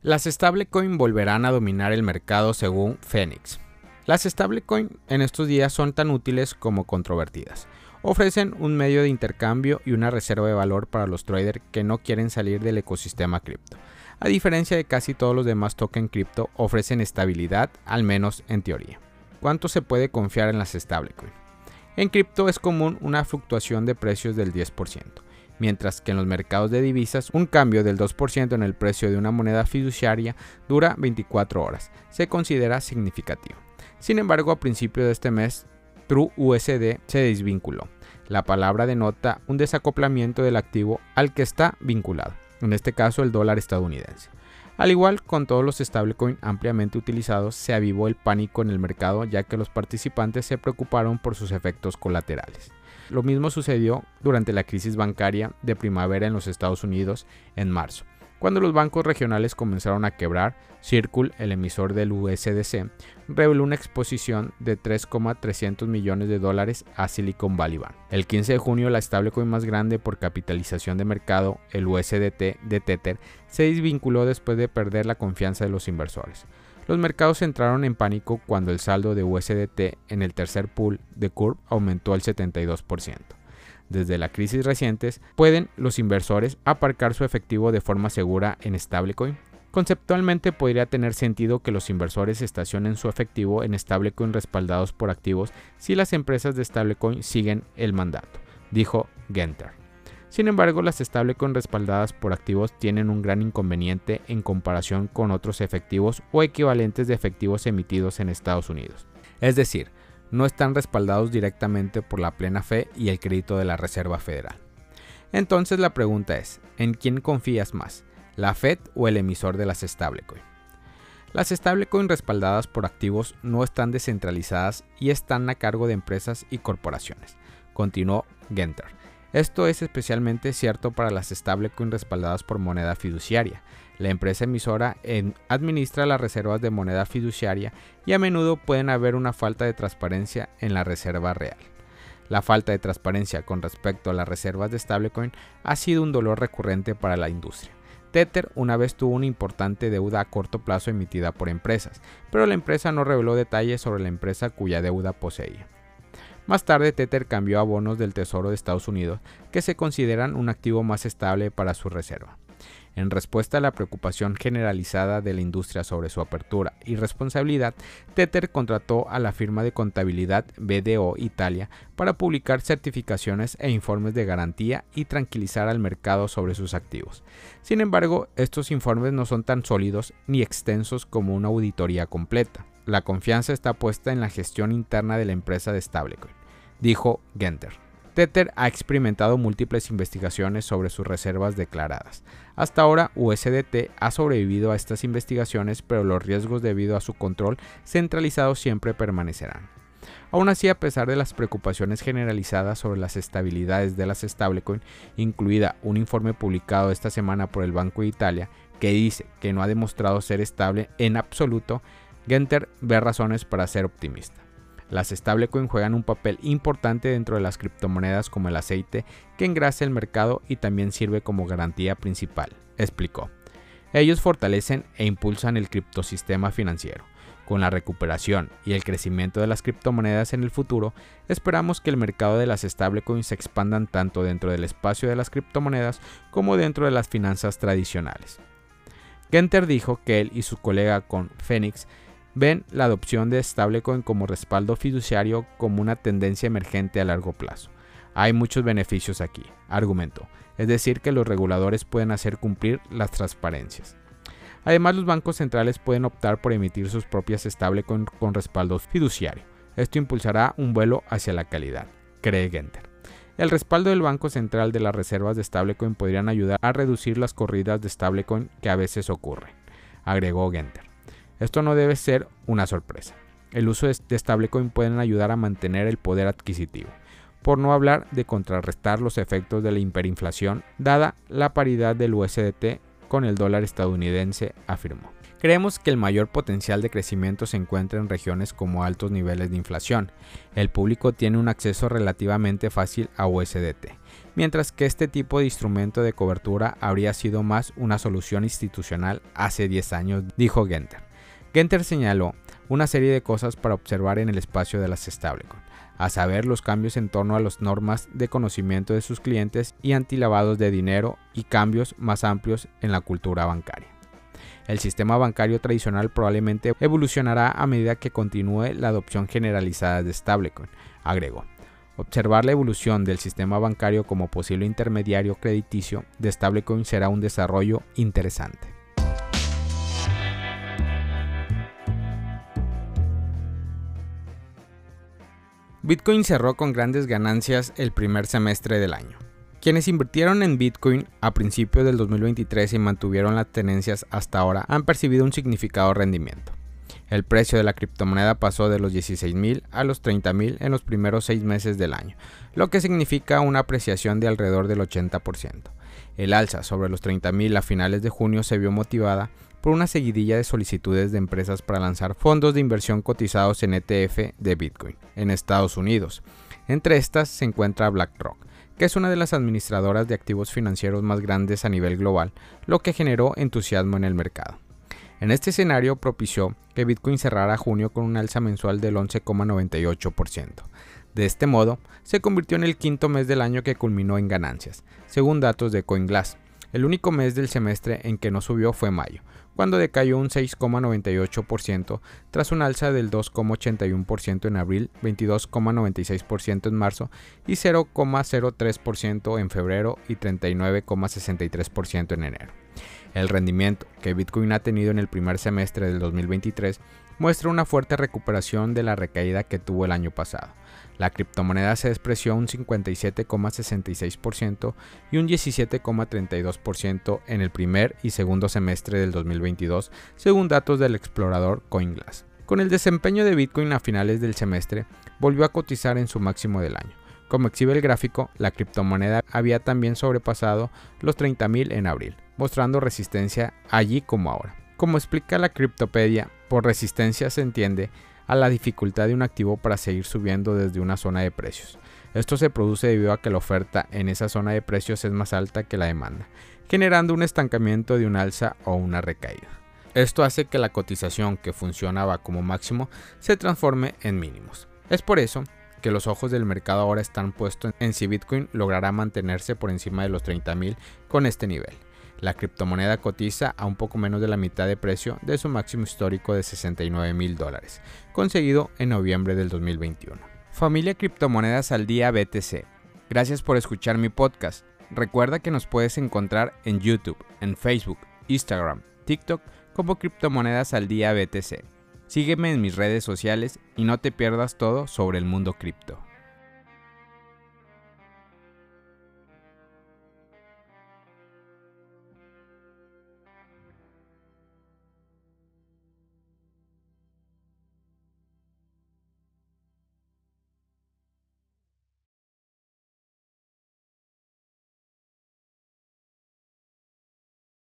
Las stablecoin volverán a dominar el mercado según Phoenix. Las stablecoin en estos días son tan útiles como controvertidas. Ofrecen un medio de intercambio y una reserva de valor para los traders que no quieren salir del ecosistema cripto. A diferencia de casi todos los demás tokens cripto, ofrecen estabilidad, al menos en teoría. ¿Cuánto se puede confiar en las stablecoin? En cripto es común una fluctuación de precios del 10% mientras que en los mercados de divisas un cambio del 2% en el precio de una moneda fiduciaria dura 24 horas. Se considera significativo. Sin embargo, a principio de este mes, True USD se desvinculó. La palabra denota un desacoplamiento del activo al que está vinculado, en este caso el dólar estadounidense. Al igual con todos los stablecoins ampliamente utilizados, se avivó el pánico en el mercado ya que los participantes se preocuparon por sus efectos colaterales. Lo mismo sucedió durante la crisis bancaria de primavera en los Estados Unidos en marzo. Cuando los bancos regionales comenzaron a quebrar, Circle, el emisor del USDC, reveló una exposición de 3,300 millones de dólares a Silicon Valley Bank. El 15 de junio, la stablecoin más grande por capitalización de mercado, el USDT de Tether, se desvinculó después de perder la confianza de los inversores. Los mercados entraron en pánico cuando el saldo de USDT en el tercer pool de Curve aumentó al 72%. Desde la crisis recientes, pueden los inversores aparcar su efectivo de forma segura en stablecoin. Conceptualmente podría tener sentido que los inversores estacionen su efectivo en stablecoin respaldados por activos si las empresas de stablecoin siguen el mandato, dijo Genter. Sin embargo, las stablecoin respaldadas por activos tienen un gran inconveniente en comparación con otros efectivos o equivalentes de efectivos emitidos en Estados Unidos. Es decir, no están respaldados directamente por la plena fe y el crédito de la Reserva Federal. Entonces la pregunta es, ¿en quién confías más? ¿La Fed o el emisor de las stablecoin? Las stablecoin respaldadas por activos no están descentralizadas y están a cargo de empresas y corporaciones, continuó Genter. Esto es especialmente cierto para las stablecoin respaldadas por moneda fiduciaria. La empresa emisora administra las reservas de moneda fiduciaria y a menudo pueden haber una falta de transparencia en la reserva real. La falta de transparencia con respecto a las reservas de stablecoin ha sido un dolor recurrente para la industria. Tether una vez tuvo una importante deuda a corto plazo emitida por empresas, pero la empresa no reveló detalles sobre la empresa cuya deuda poseía. Más tarde, Tether cambió a bonos del Tesoro de Estados Unidos, que se consideran un activo más estable para su reserva. En respuesta a la preocupación generalizada de la industria sobre su apertura y responsabilidad, Tether contrató a la firma de contabilidad BDO Italia para publicar certificaciones e informes de garantía y tranquilizar al mercado sobre sus activos. Sin embargo, estos informes no son tan sólidos ni extensos como una auditoría completa. La confianza está puesta en la gestión interna de la empresa de stablecoin dijo Genter. Tether ha experimentado múltiples investigaciones sobre sus reservas declaradas. Hasta ahora, USDT ha sobrevivido a estas investigaciones, pero los riesgos debido a su control centralizado siempre permanecerán. Aún así, a pesar de las preocupaciones generalizadas sobre las estabilidades de las stablecoin, incluida un informe publicado esta semana por el Banco de Italia que dice que no ha demostrado ser estable en absoluto, Genter ve razones para ser optimista. Las stablecoin juegan un papel importante dentro de las criptomonedas como el aceite que engrasa el mercado y también sirve como garantía principal, explicó. Ellos fortalecen e impulsan el criptosistema financiero. Con la recuperación y el crecimiento de las criptomonedas en el futuro, esperamos que el mercado de las stablecoins se expandan tanto dentro del espacio de las criptomonedas como dentro de las finanzas tradicionales. Genter dijo que él y su colega con Phoenix ven la adopción de stablecoin como respaldo fiduciario como una tendencia emergente a largo plazo. Hay muchos beneficios aquí, argumentó, es decir, que los reguladores pueden hacer cumplir las transparencias. Además, los bancos centrales pueden optar por emitir sus propias stablecoin con respaldo fiduciario. Esto impulsará un vuelo hacia la calidad, cree Genter. El respaldo del Banco Central de las reservas de stablecoin podrían ayudar a reducir las corridas de stablecoin que a veces ocurren, agregó Genter. Esto no debe ser una sorpresa. El uso de stablecoin pueden ayudar a mantener el poder adquisitivo, por no hablar de contrarrestar los efectos de la hiperinflación, dada la paridad del USDT con el dólar estadounidense, afirmó. Creemos que el mayor potencial de crecimiento se encuentra en regiones como altos niveles de inflación. El público tiene un acceso relativamente fácil a USDT mientras que este tipo de instrumento de cobertura habría sido más una solución institucional hace 10 años, dijo Genter. Genter señaló una serie de cosas para observar en el espacio de las stablecoin, a saber los cambios en torno a las normas de conocimiento de sus clientes y antilavados de dinero y cambios más amplios en la cultura bancaria. El sistema bancario tradicional probablemente evolucionará a medida que continúe la adopción generalizada de stablecoin, agregó. Observar la evolución del sistema bancario como posible intermediario crediticio de stablecoin será un desarrollo interesante. Bitcoin cerró con grandes ganancias el primer semestre del año. Quienes invirtieron en Bitcoin a principios del 2023 y mantuvieron las tenencias hasta ahora han percibido un significado rendimiento. El precio de la criptomoneda pasó de los 16.000 a los 30.000 en los primeros seis meses del año, lo que significa una apreciación de alrededor del 80%. El alza sobre los 30.000 a finales de junio se vio motivada por una seguidilla de solicitudes de empresas para lanzar fondos de inversión cotizados en ETF de Bitcoin en Estados Unidos. Entre estas se encuentra BlackRock, que es una de las administradoras de activos financieros más grandes a nivel global, lo que generó entusiasmo en el mercado. En este escenario propició que Bitcoin cerrara junio con un alza mensual del 11,98%. De este modo, se convirtió en el quinto mes del año que culminó en ganancias, según datos de CoinGlass. El único mes del semestre en que no subió fue mayo, cuando decayó un 6,98% tras un alza del 2,81% en abril, 22,96% en marzo y 0,03% en febrero y 39,63% en enero. El rendimiento que Bitcoin ha tenido en el primer semestre del 2023 muestra una fuerte recuperación de la recaída que tuvo el año pasado. La criptomoneda se despreció un 57,66% y un 17,32% en el primer y segundo semestre del 2022, según datos del explorador CoinGlass. Con el desempeño de Bitcoin a finales del semestre, volvió a cotizar en su máximo del año. Como exhibe el gráfico, la criptomoneda había también sobrepasado los 30.000 en abril, mostrando resistencia allí como ahora. Como explica la Criptopedia, por resistencia se entiende a la dificultad de un activo para seguir subiendo desde una zona de precios. Esto se produce debido a que la oferta en esa zona de precios es más alta que la demanda, generando un estancamiento de un alza o una recaída. Esto hace que la cotización que funcionaba como máximo se transforme en mínimos. Es por eso que los ojos del mercado ahora están puestos en si Bitcoin logrará mantenerse por encima de los 30.000 con este nivel. La criptomoneda cotiza a un poco menos de la mitad de precio de su máximo histórico de 69 mil dólares, conseguido en noviembre del 2021. Familia Criptomonedas al Día BTC. Gracias por escuchar mi podcast. Recuerda que nos puedes encontrar en YouTube, en Facebook, Instagram, TikTok como Criptomonedas al Día BTC. Sígueme en mis redes sociales y no te pierdas todo sobre el mundo cripto.